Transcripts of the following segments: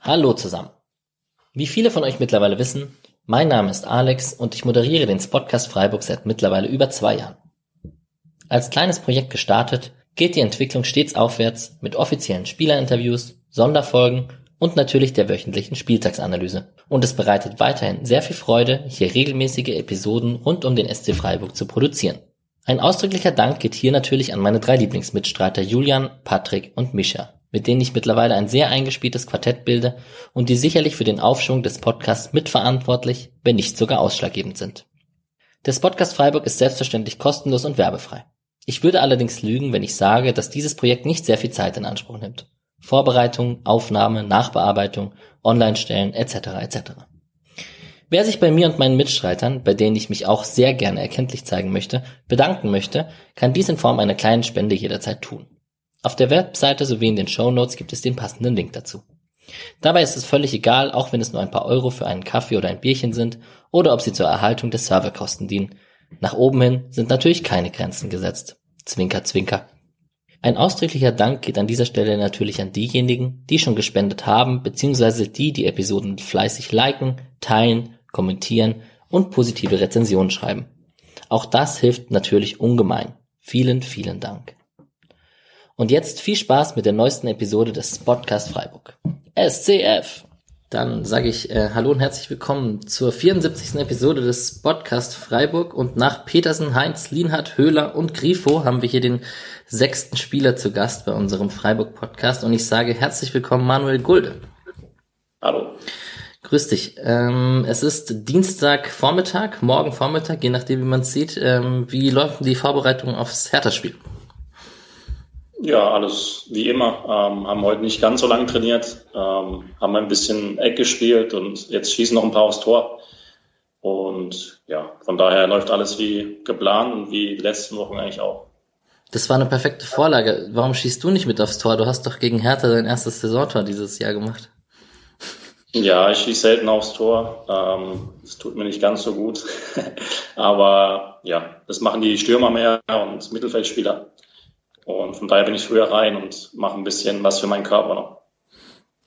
Hallo zusammen. Wie viele von euch mittlerweile wissen, mein Name ist Alex und ich moderiere den Spotcast Freiburg seit mittlerweile über zwei Jahren. Als kleines Projekt gestartet, geht die Entwicklung stets aufwärts mit offiziellen Spielerinterviews, Sonderfolgen und natürlich der wöchentlichen Spieltagsanalyse. Und es bereitet weiterhin sehr viel Freude, hier regelmäßige Episoden rund um den SC Freiburg zu produzieren. Ein ausdrücklicher Dank geht hier natürlich an meine drei Lieblingsmitstreiter Julian, Patrick und Mischa, mit denen ich mittlerweile ein sehr eingespieltes Quartett bilde und die sicherlich für den Aufschwung des Podcasts mitverantwortlich, wenn nicht sogar ausschlaggebend sind. Der Podcast Freiburg ist selbstverständlich kostenlos und werbefrei. Ich würde allerdings lügen, wenn ich sage, dass dieses Projekt nicht sehr viel Zeit in Anspruch nimmt. Vorbereitung, Aufnahme, Nachbearbeitung, Online-Stellen etc. etc. Wer sich bei mir und meinen Mitstreitern, bei denen ich mich auch sehr gerne erkenntlich zeigen möchte, bedanken möchte, kann dies in Form einer kleinen Spende jederzeit tun. Auf der Webseite sowie in den Show Notes gibt es den passenden Link dazu. Dabei ist es völlig egal, auch wenn es nur ein paar Euro für einen Kaffee oder ein Bierchen sind oder ob sie zur Erhaltung der Serverkosten dienen. Nach oben hin sind natürlich keine Grenzen gesetzt. Zwinker, zwinker. Ein ausdrücklicher Dank geht an dieser Stelle natürlich an diejenigen, die schon gespendet haben, beziehungsweise die die Episoden fleißig liken, teilen, kommentieren und positive Rezensionen schreiben. Auch das hilft natürlich ungemein. Vielen, vielen Dank. Und jetzt viel Spaß mit der neuesten Episode des Podcast Freiburg. SCF! Dann sage ich äh, Hallo und herzlich willkommen zur 74. Episode des Podcast Freiburg. Und nach Petersen, Heinz, Lienhardt, Höhler und Grifo haben wir hier den sechsten Spieler zu Gast bei unserem Freiburg Podcast. Und ich sage herzlich willkommen Manuel Gulde. Hallo. Grüß dich. Ähm, es ist Dienstag Vormittag, morgen Vormittag, je nachdem wie man es sieht. Ähm, wie läuft die Vorbereitung aufs Hertha-Spiel? Ja, alles wie immer. Ähm, haben heute nicht ganz so lange trainiert, ähm, haben ein bisschen Eck gespielt und jetzt schießen noch ein paar aufs Tor. Und ja, von daher läuft alles wie geplant und wie die letzten Wochen eigentlich auch. Das war eine perfekte Vorlage. Warum schießt du nicht mit aufs Tor? Du hast doch gegen Hertha dein erstes Saisontor dieses Jahr gemacht. Ja, ich schieße selten aufs Tor. Ähm, das tut mir nicht ganz so gut. Aber ja, das machen die Stürmer mehr und Mittelfeldspieler. Und von daher bin ich früher rein und mache ein bisschen was für meinen Körper noch.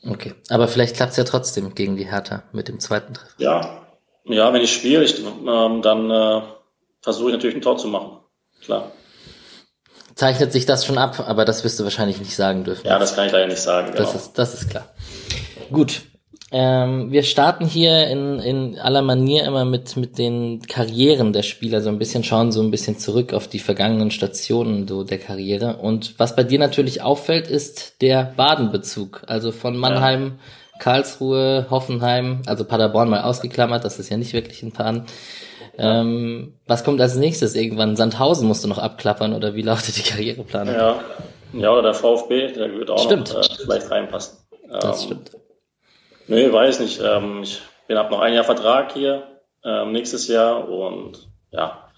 Okay, aber vielleicht klappt es ja trotzdem gegen die Hertha mit dem zweiten Treffen. Ja, ja wenn ich spiele, ich, ähm, dann äh, versuche ich natürlich ein Tor zu machen. Klar. Zeichnet sich das schon ab, aber das wirst du wahrscheinlich nicht sagen dürfen. Ja, das kann ich leider nicht sagen. Genau. Das, ist, das ist klar. Gut, ähm, wir starten hier in, in aller Manier immer mit, mit den Karrieren der Spieler, so ein bisschen schauen so ein bisschen zurück auf die vergangenen Stationen so der Karriere. Und was bei dir natürlich auffällt, ist der Badenbezug. Also von Mannheim, ja. Karlsruhe, Hoffenheim, also Paderborn mal ausgeklammert, das ist ja nicht wirklich ein Baden. Ähm, was kommt als nächstes irgendwann? Sandhausen musst du noch abklappern oder wie lautet die Karriereplanung? Ja, ja oder der VfB, der wird auch stimmt. noch äh, vielleicht reinpassen. Das ähm, stimmt. Nee, weiß nicht. Ähm, ich bin habe noch ein Jahr Vertrag hier ähm, nächstes Jahr und ja,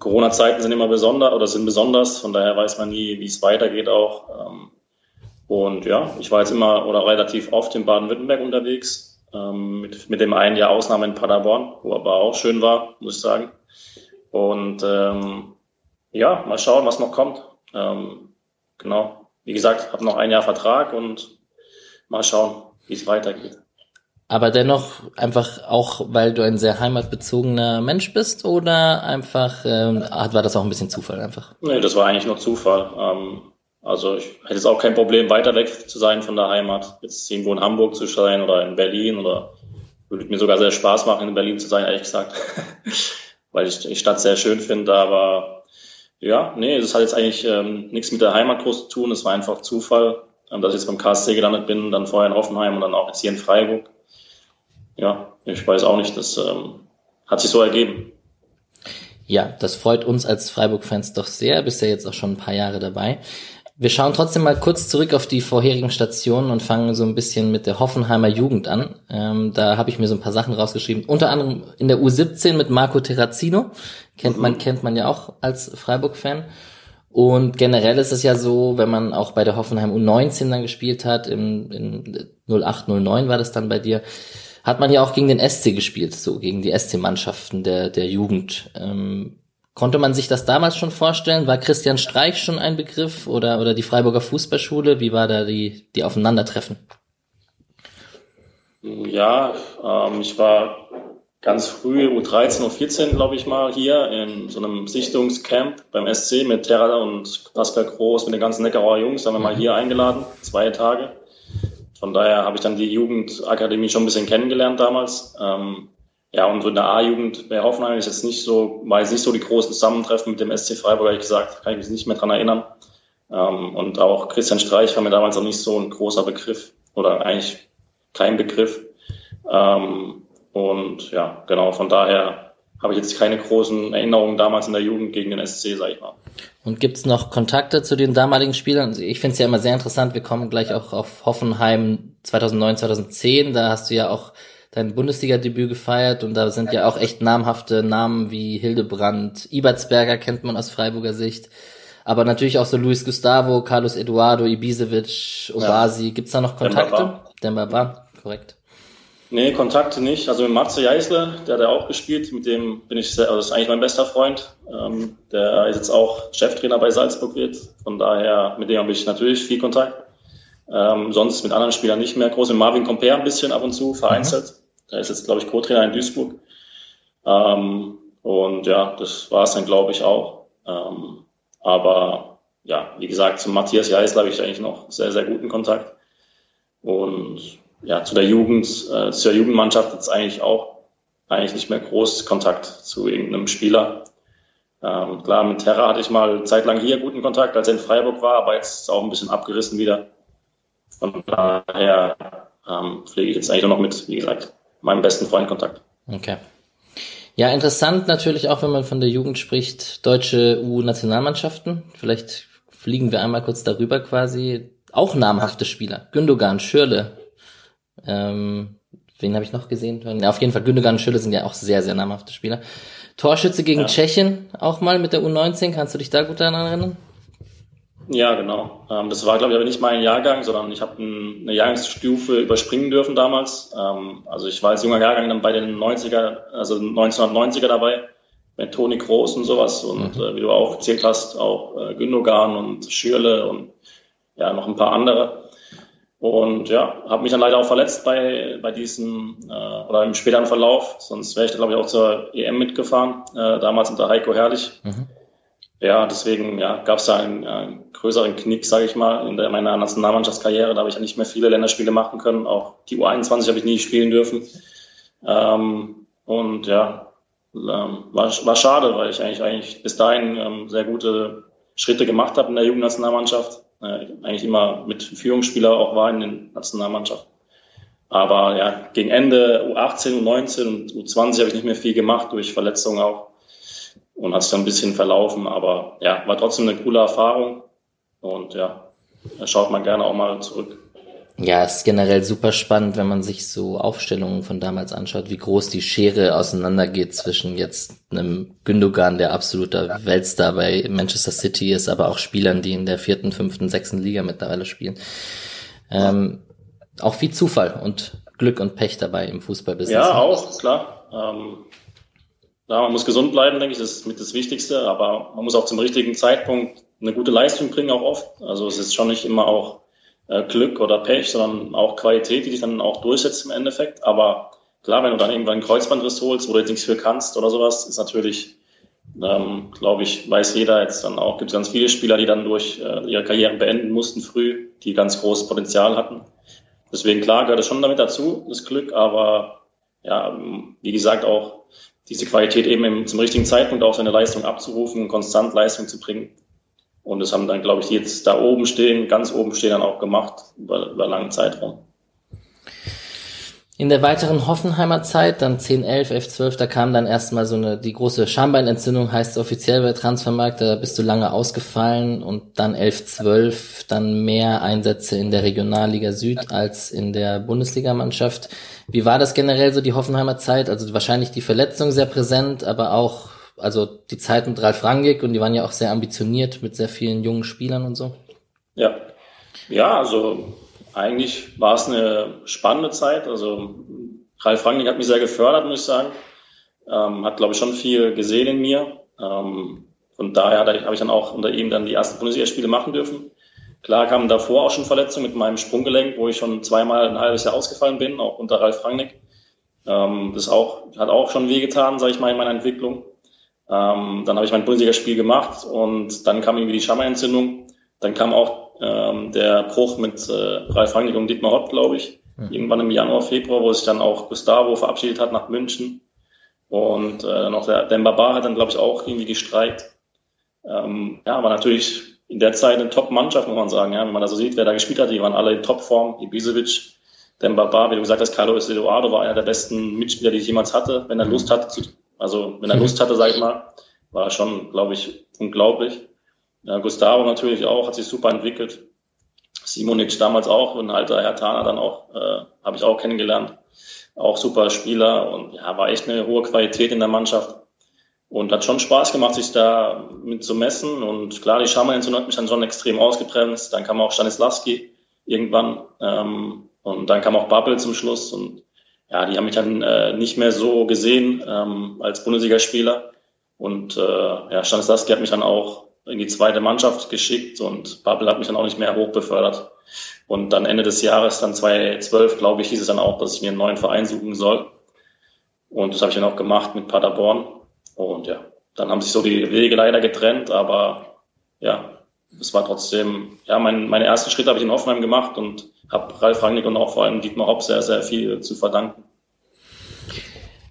Corona-Zeiten sind immer besonders oder sind besonders. Von daher weiß man nie, wie es weitergeht auch. Ähm, und ja, ich war jetzt immer oder relativ oft in Baden-Württemberg unterwegs ähm, mit, mit dem einen Jahr Ausnahme in Paderborn, wo aber auch schön war, muss ich sagen. Und ähm, ja, mal schauen, was noch kommt. Ähm, genau. Wie gesagt, habe noch ein Jahr Vertrag und mal schauen, wie es weitergeht aber dennoch einfach auch, weil du ein sehr heimatbezogener Mensch bist oder einfach ähm, war das auch ein bisschen Zufall einfach? Nee, das war eigentlich nur Zufall. Ähm, also ich hätte jetzt auch kein Problem, weiter weg zu sein von der Heimat, jetzt irgendwo in Hamburg zu sein oder in Berlin oder würde mir sogar sehr Spaß machen, in Berlin zu sein, ehrlich gesagt, weil ich die Stadt sehr schön finde, aber ja, nee, das hat jetzt eigentlich ähm, nichts mit der Heimat groß zu tun, es war einfach Zufall, ähm, dass ich jetzt beim KSC gelandet bin, dann vorher in Hoffenheim und dann auch jetzt hier in Freiburg ja, ich weiß auch nicht, das ähm, hat sich so ergeben. Ja, das freut uns als Freiburg-Fans doch sehr. Bist ja jetzt auch schon ein paar Jahre dabei. Wir schauen trotzdem mal kurz zurück auf die vorherigen Stationen und fangen so ein bisschen mit der Hoffenheimer Jugend an. Ähm, da habe ich mir so ein paar Sachen rausgeschrieben. Unter anderem in der U17 mit Marco Terrazino. Kennt mhm. man, kennt man ja auch als Freiburg-Fan. Und generell ist es ja so, wenn man auch bei der Hoffenheim U19 dann gespielt hat, im, in 08, 09 war das dann bei dir, hat man ja auch gegen den SC gespielt, so gegen die SC-Mannschaften der, der Jugend. Ähm, Konnte man sich das damals schon vorstellen? War Christian Streich schon ein Begriff oder, oder die Freiburger Fußballschule? Wie war da die, die Aufeinandertreffen? Ja, ähm, ich war ganz früh, U13, U14, glaube ich mal, hier in so einem Sichtungscamp beim SC mit Terra und Pascal Groß, mit den ganzen Neckarauer Jungs, haben wir mal mhm. hier eingeladen, zwei Tage. Von daher habe ich dann die Jugendakademie schon ein bisschen kennengelernt damals. Ähm, ja, und so in der A-Jugend bei Hoffenheim ist jetzt nicht so, war jetzt nicht so die großen Zusammentreffen mit dem SC Freiburg, ehrlich gesagt, kann ich mich nicht mehr dran erinnern. Ähm, und auch Christian Streich war mir damals auch nicht so ein großer Begriff oder eigentlich kein Begriff. Ähm, und ja, genau, von daher habe ich jetzt keine großen Erinnerungen damals in der Jugend gegen den SC, sag ich mal. Und gibt's noch Kontakte zu den damaligen Spielern? Ich finde es ja immer sehr interessant, wir kommen gleich auch auf Hoffenheim 2009, 2010, da hast du ja auch dein Bundesliga-Debüt gefeiert und da sind ja auch echt namhafte Namen wie Hildebrand, Ibertsberger kennt man aus Freiburger Sicht, aber natürlich auch so Luis Gustavo, Carlos Eduardo, Ibisevic, Obasi. Ja. Gibt's da noch Kontakte? Dembaba, korrekt. Nee, Kontakte nicht. Also mit Matze Jeißle, der hat ja auch gespielt, mit dem bin ich sehr, also das ist eigentlich mein bester Freund. Ähm, der ist jetzt auch Cheftrainer bei Salzburg wird. Von daher, mit dem habe ich natürlich viel Kontakt. Ähm, sonst mit anderen Spielern nicht mehr groß. Mit Marvin Comper ein bisschen ab und zu vereinzelt. Mhm. Der ist jetzt, glaube ich, Co-Trainer in Duisburg. Ähm, und ja, das war es dann, glaube ich, auch. Ähm, aber ja, wie gesagt, zu Matthias Jeißle habe ich eigentlich noch sehr, sehr guten Kontakt. Und ja, zu der Jugend, äh, zur Jugendmannschaft jetzt eigentlich auch eigentlich nicht mehr groß Kontakt zu irgendeinem Spieler. Ähm, klar, mit Terra hatte ich mal zeitlang hier guten Kontakt, als er in Freiburg war, aber jetzt ist auch ein bisschen abgerissen wieder. Von daher ähm, pflege ich jetzt eigentlich nur noch mit, wie gesagt, meinem besten Freund Kontakt. Okay. Ja, interessant natürlich auch, wenn man von der Jugend spricht, deutsche U-Nationalmannschaften. Vielleicht fliegen wir einmal kurz darüber quasi. Auch namhafte Spieler. Gündogan, Schürle. Ähm, wen habe ich noch gesehen? Ja, auf jeden Fall, Gündogan und Schürle sind ja auch sehr, sehr namhafte Spieler. Torschütze gegen ja. Tschechien auch mal mit der U19. Kannst du dich da gut daran erinnern? Ja, genau. Ähm, das war, glaube ich, aber nicht mein Jahrgang, sondern ich habe eine Jahrgangsstufe überspringen dürfen damals. Ähm, also ich war als junger Jahrgang dann bei den 90er, also 1990er dabei, mit Toni Groß und sowas. Und mhm. äh, wie du auch erzählt hast, auch äh, Gündogan und Schürle und ja, noch ein paar andere. Und ja, habe mich dann leider auch verletzt bei, bei diesem äh, oder im späteren Verlauf. Sonst wäre ich da, glaube ich, auch zur EM mitgefahren, äh, damals unter Heiko Herrlich. Mhm. Ja, deswegen ja, gab es da einen, einen größeren Knick, sage ich mal, in der, meiner Nationalmannschaftskarriere. Da habe ich ja nicht mehr viele Länderspiele machen können. Auch die U21 habe ich nie spielen dürfen. Ähm, und ja, ähm, war, war schade, weil ich eigentlich, eigentlich bis dahin ähm, sehr gute Schritte gemacht habe in der Jugendnationalmannschaft. Äh, eigentlich immer mit Führungsspieler auch war in den Nationalmannschaften. Aber ja, gegen Ende U18, U19 und U20 habe ich nicht mehr viel gemacht, durch Verletzungen auch und hat sich dann ein bisschen verlaufen. Aber ja, war trotzdem eine coole Erfahrung und ja, da schaut man gerne auch mal zurück. Ja, es ist generell super spannend, wenn man sich so Aufstellungen von damals anschaut, wie groß die Schere auseinandergeht zwischen jetzt einem Gündogan, der absoluter Weltstar bei Manchester City ist, aber auch Spielern, die in der vierten, fünften, sechsten Liga mittlerweile spielen. Ähm, auch viel Zufall und Glück und Pech dabei im Fußballbusiness. Ja, auch, klar. Ähm, ja, man muss gesund bleiben, denke ich, das ist mit das Wichtigste, aber man muss auch zum richtigen Zeitpunkt eine gute Leistung bringen, auch oft. Also es ist schon nicht immer auch Glück oder Pech, sondern auch Qualität, die dich dann auch durchsetzt im Endeffekt. Aber klar, wenn du dann irgendwann einen Kreuzbandriss holst, wo du jetzt nichts für kannst oder sowas, ist natürlich, ähm, glaube ich, weiß jeder jetzt dann auch, gibt es ganz viele Spieler, die dann durch äh, ihre Karrieren beenden mussten früh, die ganz großes Potenzial hatten. Deswegen klar gehört es schon damit dazu, das Glück, aber ja, wie gesagt, auch diese Qualität eben im, zum richtigen Zeitpunkt auch seine Leistung abzurufen, konstant Leistung zu bringen. Und das haben dann, glaube ich, jetzt da oben stehen, ganz oben stehen, dann auch gemacht über, über langen Zeitraum. In der weiteren Hoffenheimer Zeit, dann 10, 11, 11, 12, da kam dann erstmal so eine, die große Schambeinentzündung, heißt offiziell bei Transfermarkt, da bist du lange ausgefallen und dann 11, 12, dann mehr Einsätze in der Regionalliga Süd als in der Bundesligamannschaft. Wie war das generell so die Hoffenheimer Zeit? Also wahrscheinlich die Verletzung sehr präsent, aber auch, also die Zeit mit Ralf Rangig und die waren ja auch sehr ambitioniert mit sehr vielen jungen Spielern und so. Ja. Ja, also eigentlich war es eine spannende Zeit. Also Ralf Rangnick hat mich sehr gefördert, muss ich sagen. Ähm, hat, glaube ich, schon viel gesehen in mir. Ähm, von daher habe ich dann auch unter ihm dann die ersten Bundesligaspiele machen dürfen. Klar kamen davor auch schon Verletzungen mit meinem Sprunggelenk, wo ich schon zweimal ein halbes Jahr ausgefallen bin, auch unter Ralf Rangnick. Ähm, das auch, hat auch schon wehgetan, sage ich mal, in meiner Entwicklung. Ähm, dann habe ich mein Bundesligaspiel gemacht und dann kam irgendwie die Schammerentzündung. Dann kam auch ähm, der Bruch mit äh, Ralf Rangnick und Dietmar Hopp, glaube ich. Mhm. Irgendwann im Januar, Februar, wo sich dann auch Gustavo verabschiedet hat nach München. Und äh, noch der Demba Bar hat dann, glaube ich, auch irgendwie gestreikt. Ähm, ja, war natürlich in der Zeit eine Top-Mannschaft, muss man sagen. Ja, wenn man da so sieht, wer da gespielt hat, die waren alle in Topform. Ibisevic, Demba Bar, wie du gesagt hast, Carlos Eduardo war einer der besten Mitspieler, die ich jemals hatte, wenn er mhm. Lust hatte. Zu, also wenn er Lust hatte, sag ich mal, war er schon, glaube ich, unglaublich. Ja, Gustavo natürlich auch, hat sich super entwickelt. Simonic damals auch, und alter Herr Tana dann auch, äh, habe ich auch kennengelernt. Auch super Spieler und ja, war echt eine hohe Qualität in der Mannschaft. Und hat schon Spaß gemacht, sich da mit zu messen. Und klar, die Schamharentzündung hat mich dann schon extrem ausgebremst. Dann kam auch Stanislavski irgendwann. Ähm, und dann kam auch Bubble zum Schluss. Und ja, die haben mich dann äh, nicht mehr so gesehen ähm, als Bundesligaspieler. Und äh, ja, Stanislavski hat mich dann auch in die zweite Mannschaft geschickt und Bubble hat mich dann auch nicht mehr hochbefördert. Und dann Ende des Jahres, dann 2012, glaube ich, hieß es dann auch, dass ich mir einen neuen Verein suchen soll. Und das habe ich dann auch gemacht mit Paderborn. Und ja, dann haben sich so die Wege leider getrennt, aber ja, es war trotzdem, ja, mein, meine ersten Schritte habe ich in Hoffenheim gemacht und habe Ralf Rangnick und auch vor allem Dietmar Hopp sehr, sehr viel zu verdanken.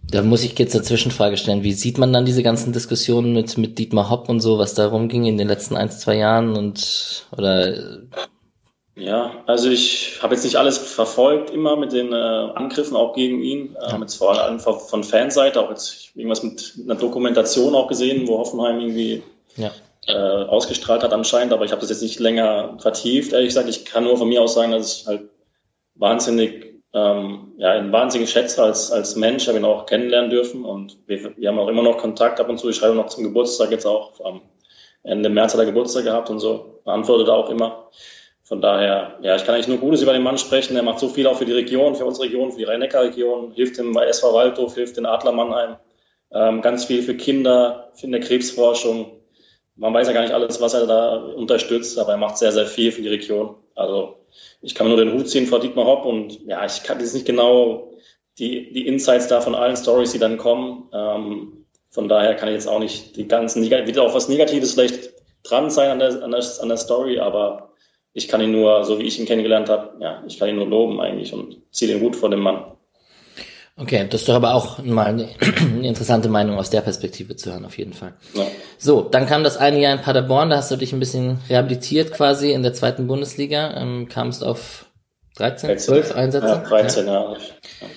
Da muss ich jetzt eine Zwischenfrage stellen. Wie sieht man dann diese ganzen Diskussionen mit, mit Dietmar Hopp und so, was da rumging in den letzten ein, zwei Jahren und oder ja, also ich habe jetzt nicht alles verfolgt, immer mit den äh, Angriffen auch gegen ihn, äh, ja. jetzt vor allem von Fanseite, auch jetzt irgendwas mit einer Dokumentation auch gesehen, wo Hoffenheim irgendwie ja. Äh, ausgestrahlt hat anscheinend, aber ich habe das jetzt nicht länger vertieft, ehrlich gesagt. Ich kann nur von mir aus sagen, dass ich halt wahnsinnig ähm, ja, einen wahnsinnigen Schätzer als, als Mensch, habe ihn auch kennenlernen dürfen und wir, wir haben auch immer noch Kontakt ab und zu. Ich schreibe noch zum Geburtstag jetzt auch. Am Ende März hat er Geburtstag gehabt und so. Antwortet auch immer. Von daher, ja, ich kann eigentlich nur Gutes über den Mann sprechen. Er macht so viel auch für die Region, für unsere Region, für die Rhein-Neckar-Region, hilft dem SV Waldhof, hilft den Adler Mannheim. Ähm, ganz viel für Kinder, für eine Krebsforschung. Man weiß ja gar nicht alles, was er da unterstützt, aber er macht sehr, sehr viel für die Region. Also ich kann nur den Hut ziehen vor Dietmar Hopp und ja, ich kann jetzt nicht genau die, die Insights da von allen Stories, die dann kommen. Ähm, von daher kann ich jetzt auch nicht die ganzen, wird auch was Negatives vielleicht dran sein an der, an der, an der Story, aber ich kann ihn nur, so wie ich ihn kennengelernt habe, ja, ich kann ihn nur loben eigentlich und ziehe den Hut vor dem Mann. Okay, das ist doch aber auch mal eine, interessante Meinung aus der Perspektive zu hören, auf jeden Fall. Ja. So, dann kam das eine Jahr in Paderborn, da hast du dich ein bisschen rehabilitiert quasi in der zweiten Bundesliga, ähm, kamst auf 13, 13, 12 Einsätze? Ja, 13 ja. Jahre. Ja.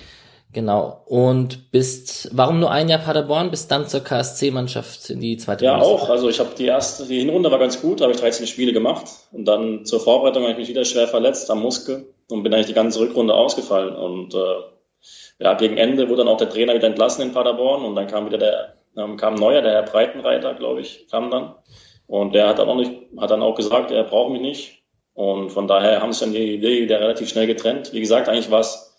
Genau. Und bist, warum nur ein Jahr Paderborn, bist dann zur KSC-Mannschaft in die zweite Ja, Bundesliga? auch. Also ich habe die erste, die Hinrunde war ganz gut, da habe ich 13 Spiele gemacht. Und dann zur Vorbereitung habe ich mich wieder schwer verletzt am Muskel und bin eigentlich die ganze Rückrunde ausgefallen. Und äh, ja, gegen Ende wurde dann auch der Trainer wieder entlassen in Paderborn und dann kam wieder der, ähm, kam neuer, der Herr Breitenreiter, glaube ich, kam dann. Und der hat dann auch nicht, hat dann auch gesagt, er braucht mich nicht. Und von daher haben sich dann die Wege wieder relativ schnell getrennt. Wie gesagt, eigentlich war es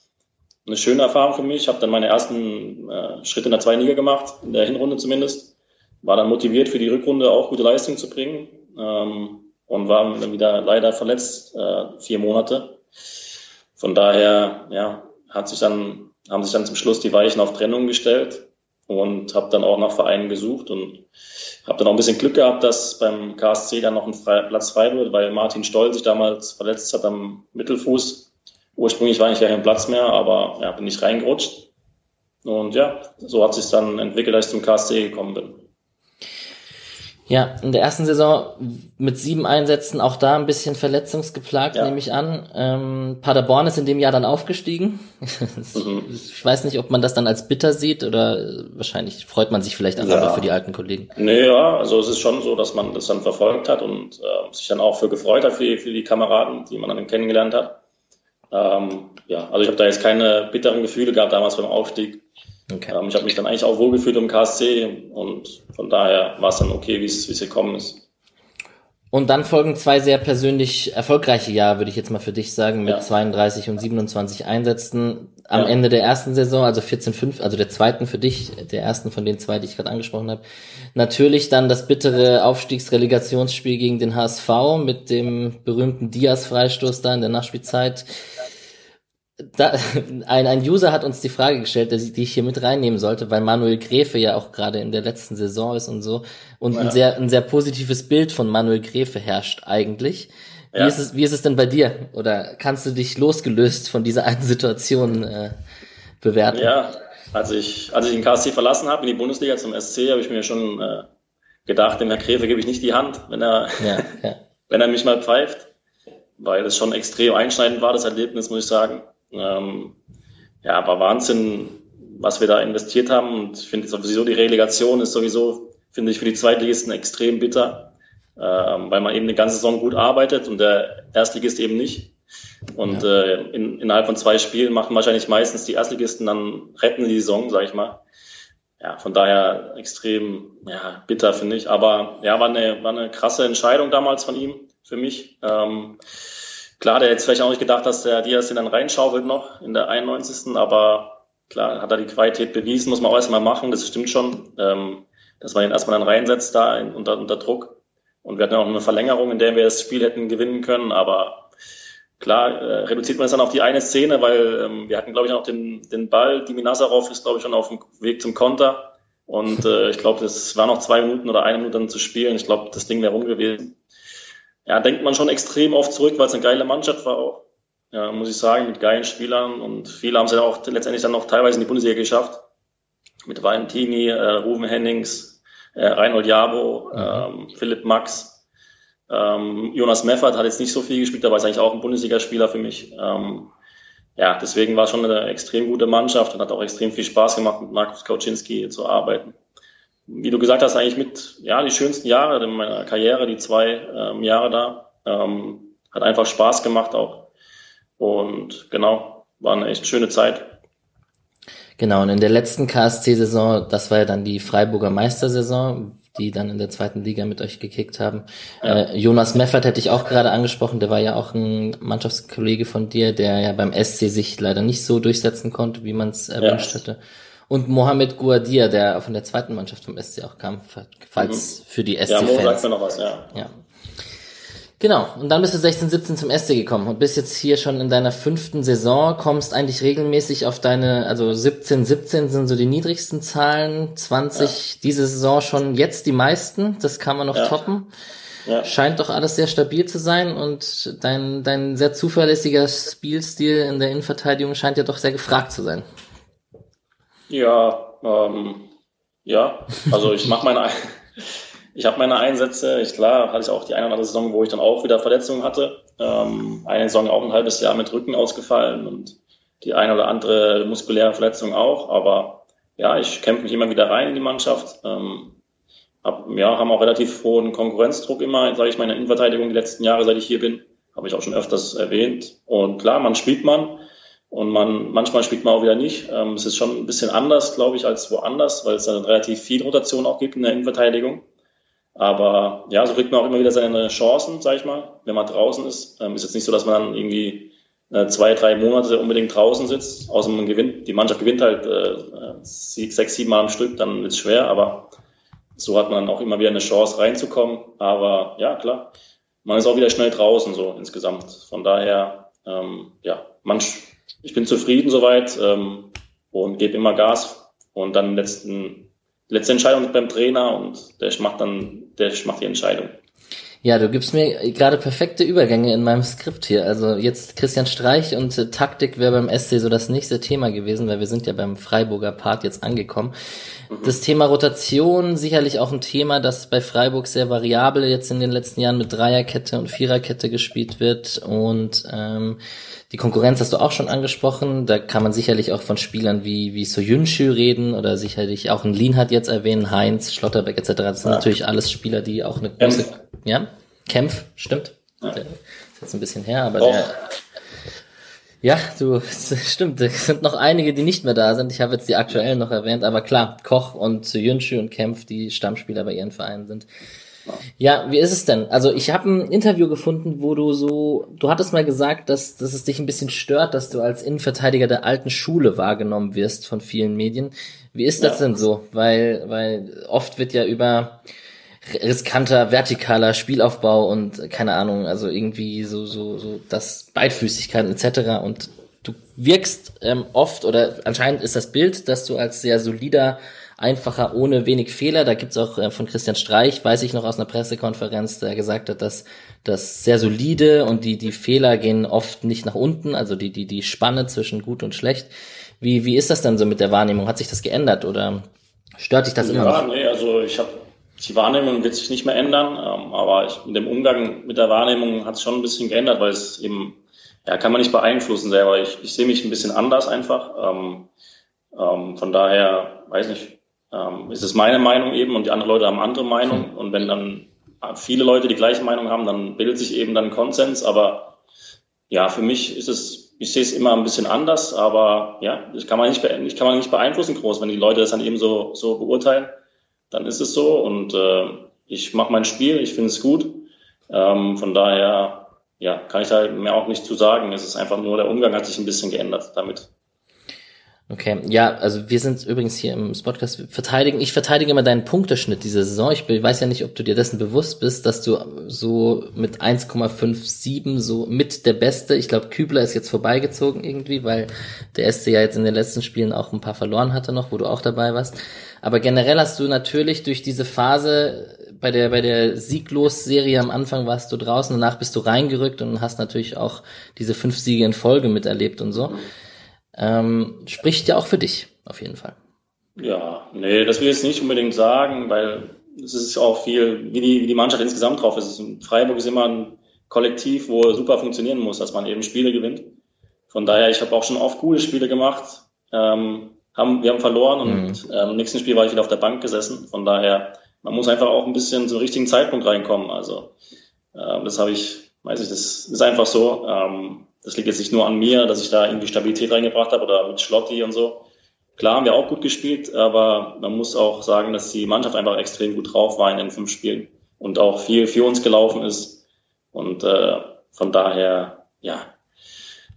eine schöne Erfahrung für mich. Ich habe dann meine ersten äh, Schritte in der zweiten Liga gemacht, in der Hinrunde zumindest. War dann motiviert für die Rückrunde auch gute Leistung zu bringen ähm, und war dann wieder leider verletzt äh, vier Monate. Von daher ja, hat sich dann haben sich dann zum Schluss die Weichen auf Trennung gestellt und habe dann auch nach Vereinen gesucht und habe dann auch ein bisschen Glück gehabt, dass beim KSC dann noch ein Platz frei wird, weil Martin Stoll sich damals verletzt hat am Mittelfuß. Ursprünglich war ich ja kein Platz mehr, aber ja, bin ich reingerutscht. Und ja, so hat sich dann entwickelt, dass ich zum KSC gekommen bin. Ja, in der ersten Saison mit sieben Einsätzen auch da ein bisschen verletzungsgeplagt, ja. nehme ich an. Ähm, Paderborn ist in dem Jahr dann aufgestiegen. mhm. Ich weiß nicht, ob man das dann als bitter sieht oder wahrscheinlich freut man sich vielleicht auch ja. für die alten Kollegen. Nee, ja, also es ist schon so, dass man das dann verfolgt hat und äh, sich dann auch für gefreut hat für die, für die Kameraden, die man dann kennengelernt hat. Ähm, ja, also ich habe da jetzt keine bitteren Gefühle gehabt damals beim Aufstieg. Okay. Ähm, ich habe mich dann eigentlich auch wohlgefühlt im KSC und von daher war es dann okay, wie es gekommen ist. Und dann folgen zwei sehr persönlich erfolgreiche Jahre, würde ich jetzt mal für dich sagen, mit ja. 32 und 27 Einsätzen. am ja. Ende der ersten Saison, also 14-5, also der zweiten für dich, der ersten von den zwei, die ich gerade angesprochen habe. Natürlich dann das bittere Aufstiegsrelegationsspiel gegen den HSV mit dem berühmten Diaz-Freistoß da in der Nachspielzeit. Da, ein, ein User hat uns die Frage gestellt, die ich hier mit reinnehmen sollte, weil Manuel Gräfe ja auch gerade in der letzten Saison ist und so und ja. ein sehr ein sehr positives Bild von Manuel Gräfe herrscht eigentlich. Wie, ja. ist es, wie ist es denn bei dir? Oder kannst du dich losgelöst von dieser einen Situation äh, bewerten? Ja, als ich, als ich den KSC verlassen habe in die Bundesliga zum SC, habe ich mir schon äh, gedacht, dem Herr Gräfe gebe ich nicht die Hand, wenn er, ja, wenn er mich mal pfeift, weil es schon extrem einschneidend war, das Erlebnis, muss ich sagen. Ähm, ja, war Wahnsinn, was wir da investiert haben. Und ich finde sowieso die Relegation ist sowieso, finde ich, für die Zweitligisten extrem bitter ähm, weil man eben eine ganze Saison gut arbeitet und der Erstligist eben nicht. Und ja. äh, in, innerhalb von zwei Spielen machen wahrscheinlich meistens die Erstligisten dann retten die Saison, sag ich mal. Ja, von daher extrem ja, bitter, finde ich. Aber ja, war eine, war eine krasse Entscheidung damals von ihm, für mich. Ähm, klar, der hätte vielleicht auch nicht gedacht, dass der Diaz den dann reinschaufelt noch in der 91. Aber klar, hat er die Qualität bewiesen, muss man auch erstmal machen, das stimmt schon. Ähm, dass man ihn erstmal dann reinsetzt da in, unter, unter Druck. Und wir hatten auch eine Verlängerung, in der wir das Spiel hätten gewinnen können. Aber klar, äh, reduziert man es dann auf die eine Szene, weil ähm, wir hatten, glaube ich, noch den, den Ball. Dimi Nazarov ist, glaube ich, schon auf dem Weg zum Konter. Und äh, ich glaube, es war noch zwei Minuten oder eine Minute dann zu spielen. Ich glaube, das Ding wäre rum gewesen. Ja, denkt man schon extrem oft zurück, weil es eine geile Mannschaft war auch. Ja, muss ich sagen, mit geilen Spielern. Und viele haben es ja auch letztendlich dann noch teilweise in die Bundesliga geschafft. Mit Valentini, äh, Ruven Hennings, äh, Reinhold Jabo, mhm. ähm, Philipp Max, ähm, Jonas Meffert hat jetzt nicht so viel gespielt, aber ist eigentlich auch ein Bundesligaspieler für mich. Ähm, ja, deswegen war schon eine extrem gute Mannschaft und hat auch extrem viel Spaß gemacht, mit Markus Kauczynski zu arbeiten. Wie du gesagt hast, eigentlich mit, ja, die schönsten Jahre in meiner Karriere, die zwei ähm, Jahre da. Ähm, hat einfach Spaß gemacht auch. Und genau, war eine echt schöne Zeit. Genau, und in der letzten KSC-Saison, das war ja dann die Freiburger Meistersaison, die dann in der zweiten Liga mit euch gekickt haben. Ja. Äh, Jonas Meffert hätte ich auch gerade angesprochen, der war ja auch ein Mannschaftskollege von dir, der ja beim SC sich leider nicht so durchsetzen konnte, wie man es erwünscht ja. hätte. Und Mohamed Gouadia, der von der zweiten Mannschaft vom SC auch kam, falls mhm. für die SC-Fans. Ja, Mo sagt mir noch was, ja. ja. Genau, und dann bist du 16, 17 zum SC gekommen und bist jetzt hier schon in deiner fünften Saison, kommst eigentlich regelmäßig auf deine, also 17, 17 sind so die niedrigsten Zahlen, 20 ja. diese Saison schon jetzt die meisten, das kann man noch ja. toppen. Ja. Scheint doch alles sehr stabil zu sein und dein, dein sehr zuverlässiger Spielstil in der Innenverteidigung scheint ja doch sehr gefragt zu sein. Ja, ähm, ja, also ich mache meine ich habe meine Einsätze. Ich, klar, hatte ich auch die eine oder andere Saison, wo ich dann auch wieder Verletzungen hatte. Ähm, eine Saison auch ein halbes Jahr mit Rücken ausgefallen und die eine oder andere muskuläre Verletzung auch. Aber ja, ich kämpfe mich immer wieder rein in die Mannschaft. Ähm, hab, ja, haben auch relativ hohen Konkurrenzdruck immer, sage ich mal, in der Innenverteidigung die letzten Jahre, seit ich hier bin. Habe ich auch schon öfters erwähnt. Und klar, man spielt man. Und man, manchmal spielt man auch wieder nicht. Ähm, es ist schon ein bisschen anders, glaube ich, als woanders, weil es dann relativ viel Rotation auch gibt in der Innenverteidigung. Aber ja, so kriegt man auch immer wieder seine Chancen, sag ich mal, wenn man draußen ist. Ähm, ist jetzt nicht so, dass man dann irgendwie äh, zwei, drei Monate unbedingt draußen sitzt, außer man gewinnt, die Mannschaft gewinnt halt äh, sechs, sieben Mal am Stück, dann ist es schwer, aber so hat man dann auch immer wieder eine Chance reinzukommen. Aber ja, klar, man ist auch wieder schnell draußen, so insgesamt. Von daher, ähm, ja, man, ich bin zufrieden soweit ähm, und gebe immer Gas. Und dann letzten letzte Entscheidung beim Trainer und der macht dann, der macht die Entscheidung. Ja, du gibst mir gerade perfekte Übergänge in meinem Skript hier. Also jetzt Christian Streich und äh, Taktik wäre beim SC so das nächste Thema gewesen, weil wir sind ja beim Freiburger Part jetzt angekommen. Mhm. Das Thema Rotation sicherlich auch ein Thema, das bei Freiburg sehr variabel jetzt in den letzten Jahren mit Dreierkette und Viererkette gespielt wird und ähm, die Konkurrenz hast du auch schon angesprochen. Da kann man sicherlich auch von Spielern wie, wie Soyuncu reden oder sicherlich auch ein Lean hat jetzt erwähnt, Heinz, Schlotterbeck etc. Das sind ja. natürlich alles Spieler, die auch eine große, Kämpf. Ja, Kämpf, stimmt. Ja. Der ist jetzt ein bisschen her, aber Doch. der, ja, du, stimmt, es sind noch einige, die nicht mehr da sind. Ich habe jetzt die aktuellen noch erwähnt, aber klar, Koch und Soyuncu und Kempf, die Stammspieler bei ihren Vereinen sind. Ja, wie ist es denn? Also ich habe ein Interview gefunden, wo du so, du hattest mal gesagt, dass, dass es dich ein bisschen stört, dass du als Innenverteidiger der alten Schule wahrgenommen wirst von vielen Medien. Wie ist das ja. denn so? Weil, weil oft wird ja über riskanter, vertikaler Spielaufbau und keine Ahnung, also irgendwie so, so, so das Beidfüßigkeit etc. Und du wirkst ähm, oft oder anscheinend ist das Bild, dass du als sehr solider einfacher, ohne wenig Fehler. Da gibt's auch äh, von Christian Streich, weiß ich noch aus einer Pressekonferenz, der gesagt hat, dass das sehr solide und die, die Fehler gehen oft nicht nach unten, also die, die, die Spanne zwischen gut und schlecht. Wie, wie ist das dann so mit der Wahrnehmung? Hat sich das geändert oder stört dich das ja, immer noch? Nee, also ich habe die Wahrnehmung wird sich nicht mehr ändern, ähm, aber ich, in dem Umgang mit der Wahrnehmung hat es schon ein bisschen geändert, weil es eben, ja, kann man nicht beeinflussen selber. Ich, ich sehe mich ein bisschen anders einfach. Ähm, ähm, von daher, weiß nicht, ähm, ist es meine Meinung eben und die anderen Leute haben andere Meinung. Hm. Und wenn dann viele Leute die gleiche Meinung haben, dann bildet sich eben dann Konsens. Aber ja, für mich ist es, ich sehe es immer ein bisschen anders, aber ja, das kann man nicht, ich kann man nicht beeinflussen groß, wenn die Leute das dann eben so, so beurteilen, dann ist es so und äh, ich mache mein Spiel, ich finde es gut. Ähm, von daher, ja, kann ich da mehr auch nicht zu sagen. Es ist einfach nur, der Umgang hat sich ein bisschen geändert damit. Okay, ja, also wir sind übrigens hier im Podcast verteidigen. Ich verteidige immer deinen Punkteschnitt dieser Saison. Ich weiß ja nicht, ob du dir dessen bewusst bist, dass du so mit 1,57 so mit der Beste. Ich glaube, Kübler ist jetzt vorbeigezogen irgendwie, weil der SC ja jetzt in den letzten Spielen auch ein paar verloren hatte noch, wo du auch dabei warst. Aber generell hast du natürlich durch diese Phase bei der bei der Sieglos-Serie am Anfang warst du draußen, danach bist du reingerückt und hast natürlich auch diese fünf Siege in Folge miterlebt und so. Ähm, spricht ja auch für dich, auf jeden Fall. Ja, nee, das will ich jetzt nicht unbedingt sagen, weil es ist auch viel, wie die, wie die Mannschaft insgesamt drauf ist. Freiburg ist immer ein Kollektiv, wo super funktionieren muss, dass man eben Spiele gewinnt. Von daher, ich habe auch schon oft gute Spiele gemacht. Ähm, haben, wir haben verloren und mhm. ähm, im nächsten Spiel war ich wieder auf der Bank gesessen. Von daher, man muss einfach auch ein bisschen zum richtigen Zeitpunkt reinkommen. Also ähm, das habe ich, weiß ich, das ist einfach so. Ähm, das liegt jetzt nicht nur an mir, dass ich da irgendwie Stabilität reingebracht habe oder mit Schlotti und so. Klar haben wir auch gut gespielt, aber man muss auch sagen, dass die Mannschaft einfach extrem gut drauf war in den fünf Spielen und auch viel für uns gelaufen ist. Und äh, von daher, ja,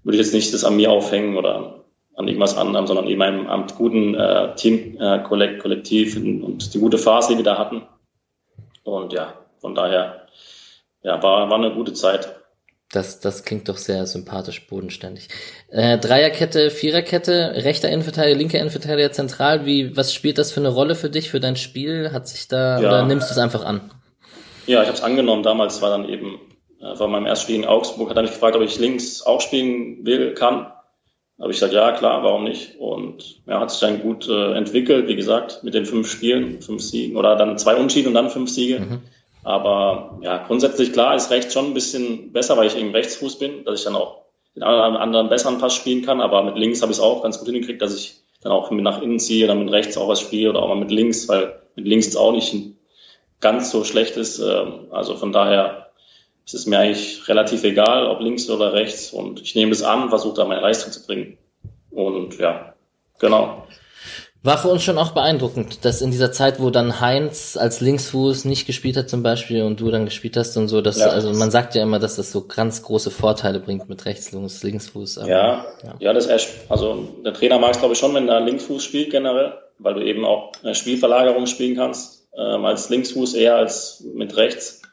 würde ich jetzt nicht das an mir aufhängen oder an irgendwas anderem, sondern eben einem, einem guten äh, Team, äh, Kollektiv und die gute Phase, die wir da hatten. Und ja, von daher, ja, war, war eine gute Zeit. Das, das klingt doch sehr sympathisch, bodenständig. Äh, Dreierkette, Viererkette, rechter Innenverteidiger, linker Innenverteidiger, zentral. Wie, was spielt das für eine Rolle für dich, für dein Spiel? Hat sich da, ja. oder nimmst du es einfach an? Ja, ich habe es angenommen. Damals war dann eben, äh, vor meinem ersten Spiel in Augsburg, hat er mich gefragt, ob ich links auch spielen will, kann. Habe ich gesagt, ja, klar, warum nicht? Und ja, hat sich dann gut äh, entwickelt, wie gesagt, mit den fünf Spielen, fünf Siegen oder dann zwei Unschieden und dann fünf Siege. Mhm. Aber ja, grundsätzlich klar ist rechts schon ein bisschen besser, weil ich eben Rechtsfuß bin, dass ich dann auch den anderen, besseren Pass spielen kann. Aber mit links habe ich es auch ganz gut hingekriegt, dass ich dann auch nach innen ziehe, dann mit rechts auch was spiele oder auch mal mit links, weil mit links jetzt auch nicht ganz so schlecht ist. Ähm, also von daher ist es mir eigentlich relativ egal, ob links oder rechts. Und ich nehme es an, versuche da meine Leistung zu bringen. Und ja, genau. War für uns schon auch beeindruckend, dass in dieser Zeit, wo dann Heinz als Linksfuß nicht gespielt hat zum Beispiel und du dann gespielt hast und so, dass ja. also man sagt ja immer, dass das so ganz große Vorteile bringt mit Rechtsfuß, Linksfuß. Aber, ja, ja, ja, das erst, also der Trainer mag es glaube ich schon, wenn er Linksfuß spielt generell, weil du eben auch eine Spielverlagerung spielen kannst ähm, als Linksfuß eher als mit rechts,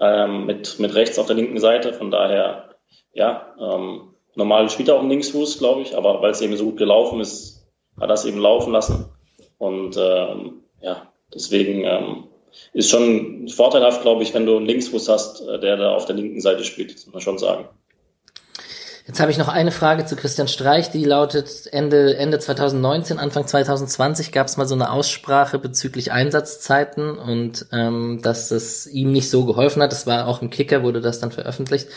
ähm, mit mit rechts auf der linken Seite. Von daher, ja, ähm, normal spielt er auch Linksfuß, glaube ich, aber weil es eben so gut gelaufen ist hat das eben laufen lassen. Und ähm, ja, deswegen ähm, ist schon vorteilhaft, glaube ich, wenn du einen Linksfuß hast, äh, der da auf der linken Seite spielt, muss man schon sagen. Jetzt habe ich noch eine Frage zu Christian Streich, die lautet, Ende, Ende 2019, Anfang 2020 gab es mal so eine Aussprache bezüglich Einsatzzeiten und ähm, dass es ihm nicht so geholfen hat. Das war auch im Kicker, wurde das dann veröffentlicht.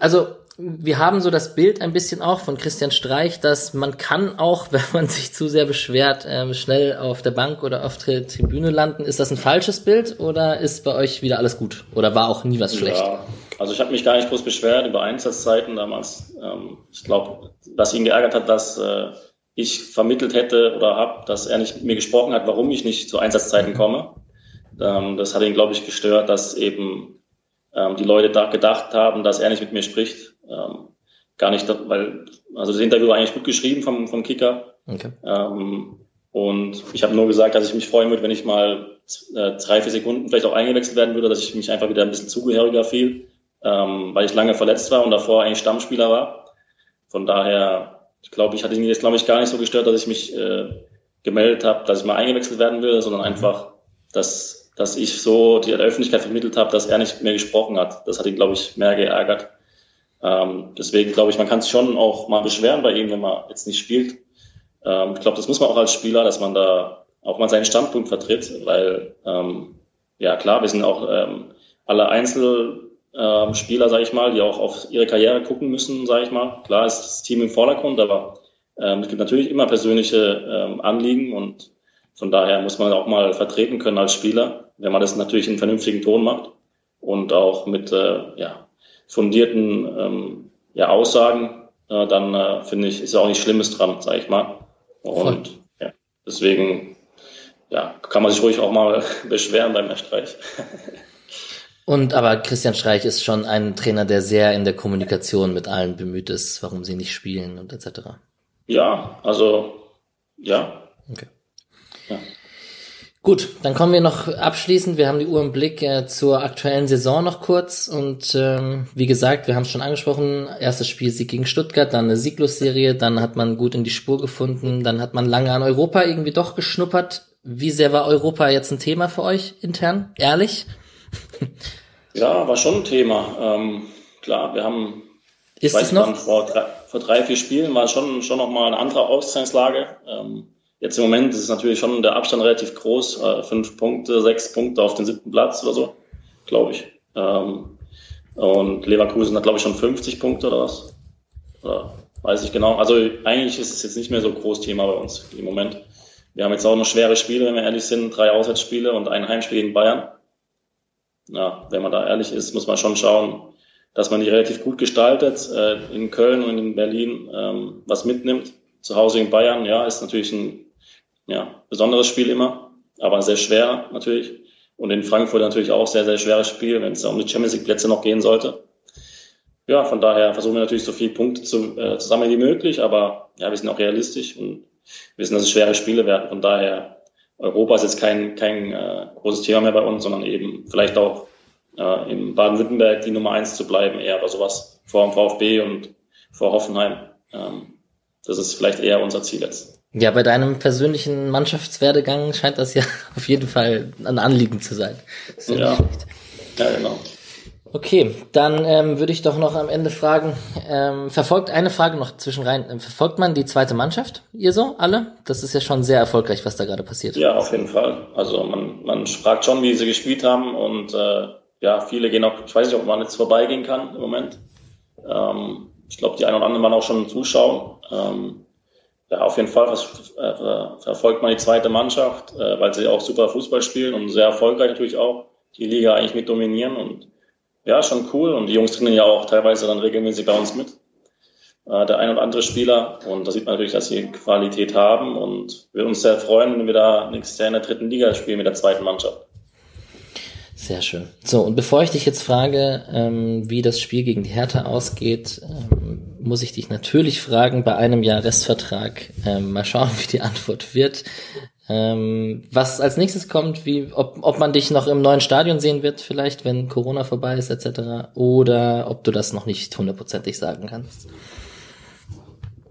Also wir haben so das Bild ein bisschen auch von Christian Streich, dass man kann auch, wenn man sich zu sehr beschwert, äh, schnell auf der Bank oder auf der Tribüne landen. Ist das ein falsches Bild oder ist bei euch wieder alles gut? Oder war auch nie was schlecht? Ja, also ich habe mich gar nicht groß beschwert über Einsatzzeiten damals. Ähm, ich glaube, was ihn geärgert hat, dass äh, ich vermittelt hätte oder habe, dass er nicht mit mir gesprochen hat, warum ich nicht zu Einsatzzeiten komme. Ähm, das hat ihn, glaube ich, gestört, dass eben ähm, die Leute da gedacht haben, dass er nicht mit mir spricht. Ähm, gar nicht, weil, also das Interview war eigentlich gut geschrieben vom, vom Kicker. Okay. Ähm, und ich habe nur gesagt, dass ich mich freuen würde, wenn ich mal äh, drei, vier Sekunden vielleicht auch eingewechselt werden würde, dass ich mich einfach wieder ein bisschen zugehöriger fühle, ähm, weil ich lange verletzt war und davor eigentlich Stammspieler war. Von daher, ich glaube, ich hatte ihn jetzt, glaube ich, gar nicht so gestört, dass ich mich äh, gemeldet habe, dass ich mal eingewechselt werden würde, sondern einfach, dass, dass ich so die Öffentlichkeit vermittelt habe, dass er nicht mehr gesprochen hat. Das hat ihn, glaube ich, mehr geärgert. Ähm, deswegen glaube ich, man kann sich schon auch mal beschweren bei ihm, wenn man jetzt nicht spielt. Ähm, ich glaube, das muss man auch als Spieler, dass man da auch mal seinen Standpunkt vertritt, weil ähm, ja klar, wir sind auch ähm, alle Einzelspieler, ähm, sage ich mal, die auch auf ihre Karriere gucken müssen, sage ich mal. Klar ist das Team im Vordergrund, aber ähm, es gibt natürlich immer persönliche ähm, Anliegen und von daher muss man auch mal vertreten können als Spieler, wenn man das natürlich in vernünftigen Ton macht und auch mit äh, ja, fundierten ähm, ja, Aussagen, äh, dann äh, finde ich, ist ja auch nichts Schlimmes dran, sage ich mal. Und ja, deswegen ja, kann man sich ruhig auch mal beschweren beim Herr Streich. Und aber Christian Streich ist schon ein Trainer, der sehr in der Kommunikation mit allen bemüht ist, warum sie nicht spielen und etc. Ja, also ja. Okay. Ja. Gut, dann kommen wir noch abschließend. Wir haben die Uhr im Blick äh, zur aktuellen Saison noch kurz. Und ähm, wie gesagt, wir haben es schon angesprochen, erstes Spiel Sieg gegen Stuttgart, dann eine Sieglos-Serie, dann hat man gut in die Spur gefunden, dann hat man lange an Europa irgendwie doch geschnuppert. Wie sehr war Europa jetzt ein Thema für euch intern? Ehrlich? Ja, war schon ein Thema. Ähm, klar, wir haben ist es noch? Vor drei, vor drei, vier Spielen war schon, schon nochmal eine andere Ausgangslage. Ähm, Jetzt im Moment ist natürlich schon der Abstand relativ groß, äh, fünf Punkte, sechs Punkte auf den siebten Platz oder so, glaube ich. Ähm, und Leverkusen hat, glaube ich, schon 50 Punkte oder was. Oder weiß ich genau. Also eigentlich ist es jetzt nicht mehr so ein großes Thema bei uns im Moment. Wir haben jetzt auch noch schwere Spiele, wenn wir ehrlich sind, drei Auswärtsspiele und ein Heimspiel gegen Bayern. Ja, wenn man da ehrlich ist, muss man schon schauen, dass man die relativ gut gestaltet, äh, in Köln und in Berlin ähm, was mitnimmt. Zu Hause in Bayern, ja, ist natürlich ein ja, besonderes Spiel immer, aber sehr schwer natürlich. Und in Frankfurt natürlich auch sehr, sehr schweres Spiel, wenn es um die Champions League Plätze noch gehen sollte. Ja, von daher versuchen wir natürlich so viele Punkte zu, äh, zu sammeln wie möglich, aber ja, wir sind auch realistisch und wissen, dass es schwere Spiele werden. Von daher, Europa ist jetzt kein, kein äh, großes Thema mehr bei uns, sondern eben vielleicht auch äh, in Baden-Württemberg die Nummer eins zu bleiben, eher oder sowas vor dem VfB und vor Hoffenheim. Ähm, das ist vielleicht eher unser Ziel jetzt. Ja, bei deinem persönlichen Mannschaftswerdegang scheint das ja auf jeden Fall ein Anliegen zu sein. Ja. ja, genau. Okay, dann ähm, würde ich doch noch am Ende fragen, ähm, verfolgt eine Frage noch zwischen rein, äh, verfolgt man die zweite Mannschaft, ihr so, alle? Das ist ja schon sehr erfolgreich, was da gerade passiert. Ja, auf jeden Fall. Also man, man fragt schon, wie sie gespielt haben und äh, ja, viele gehen auch, ich weiß nicht, ob man jetzt vorbeigehen kann im Moment. Ähm, ich glaube, die einen oder anderen waren auch schon zuschauen. Ähm, ja, auf jeden Fall äh, verfolgt man die zweite Mannschaft, äh, weil sie auch super Fußball spielen und sehr erfolgreich natürlich auch die Liga eigentlich mit dominieren und ja, schon cool und die Jungs trainieren ja auch teilweise dann regelmäßig bei uns mit. Äh, der ein oder andere Spieler und da sieht man natürlich, dass sie Qualität haben und wir uns sehr freuen, wenn wir da nächstes Jahr in der dritten Liga spielen mit der zweiten Mannschaft. Sehr schön. So, und bevor ich dich jetzt frage, ähm, wie das Spiel gegen die Hertha ausgeht, ähm, muss ich dich natürlich fragen, bei einem Jahr Restvertrag, ähm, mal schauen, wie die Antwort wird. Ähm, was als nächstes kommt, wie, ob, ob man dich noch im neuen Stadion sehen wird, vielleicht, wenn Corona vorbei ist, etc. Oder ob du das noch nicht hundertprozentig sagen kannst.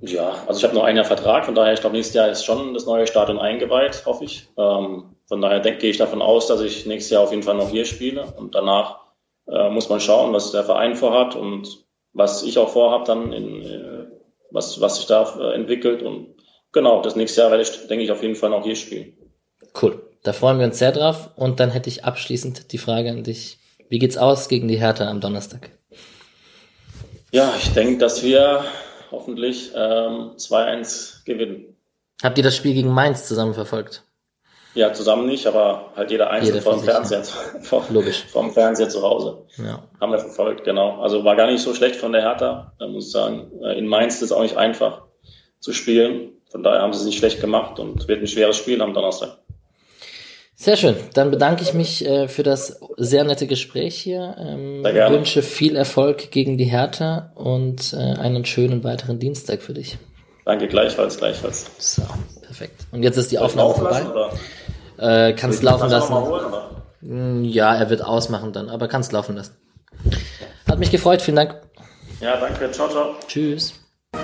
Ja, also ich habe noch ein Jahr Vertrag, von daher, ich glaube, nächstes Jahr ist schon das neue Stadion eingeweiht, hoffe ich. Ähm, von daher denke ich davon aus, dass ich nächstes Jahr auf jeden Fall noch hier spiele und danach äh, muss man schauen, was der Verein vorhat und was ich auch vorhabe dann, in, äh, was, was sich da äh, entwickelt und genau, das nächste Jahr werde ich, denke ich, auf jeden Fall noch hier spielen. Cool, da freuen wir uns sehr drauf und dann hätte ich abschließend die Frage an dich. Wie geht's aus gegen die Hertha am Donnerstag? Ja, ich denke, dass wir hoffentlich ähm, 2-1 gewinnen. Habt ihr das Spiel gegen Mainz zusammen verfolgt? Ja, zusammen nicht, aber halt jeder einzelne vom Fernseher, vor, Logisch. Fernseher zu Hause. Ja. Haben wir verfolgt, genau. Also war gar nicht so schlecht von der Hertha, muss ich sagen. Äh, in Mainz ist es auch nicht einfach zu spielen. Von daher haben sie es nicht schlecht gemacht und wird ein schweres Spiel am Donnerstag. Sehr schön. Dann bedanke ich mich äh, für das sehr nette Gespräch hier. Ähm, sehr gerne. Wünsche viel Erfolg gegen die Hertha und äh, einen schönen weiteren Dienstag für dich. Danke, gleichfalls, gleichfalls. So, perfekt. Und jetzt ist die Aufnahme vorbei. Oder? Äh, kannst laufen lassen. Holen, mm, ja, er wird ausmachen dann, aber kannst laufen lassen. Hat mich gefreut, vielen Dank. Ja, danke. Ciao, ciao. Tschüss. So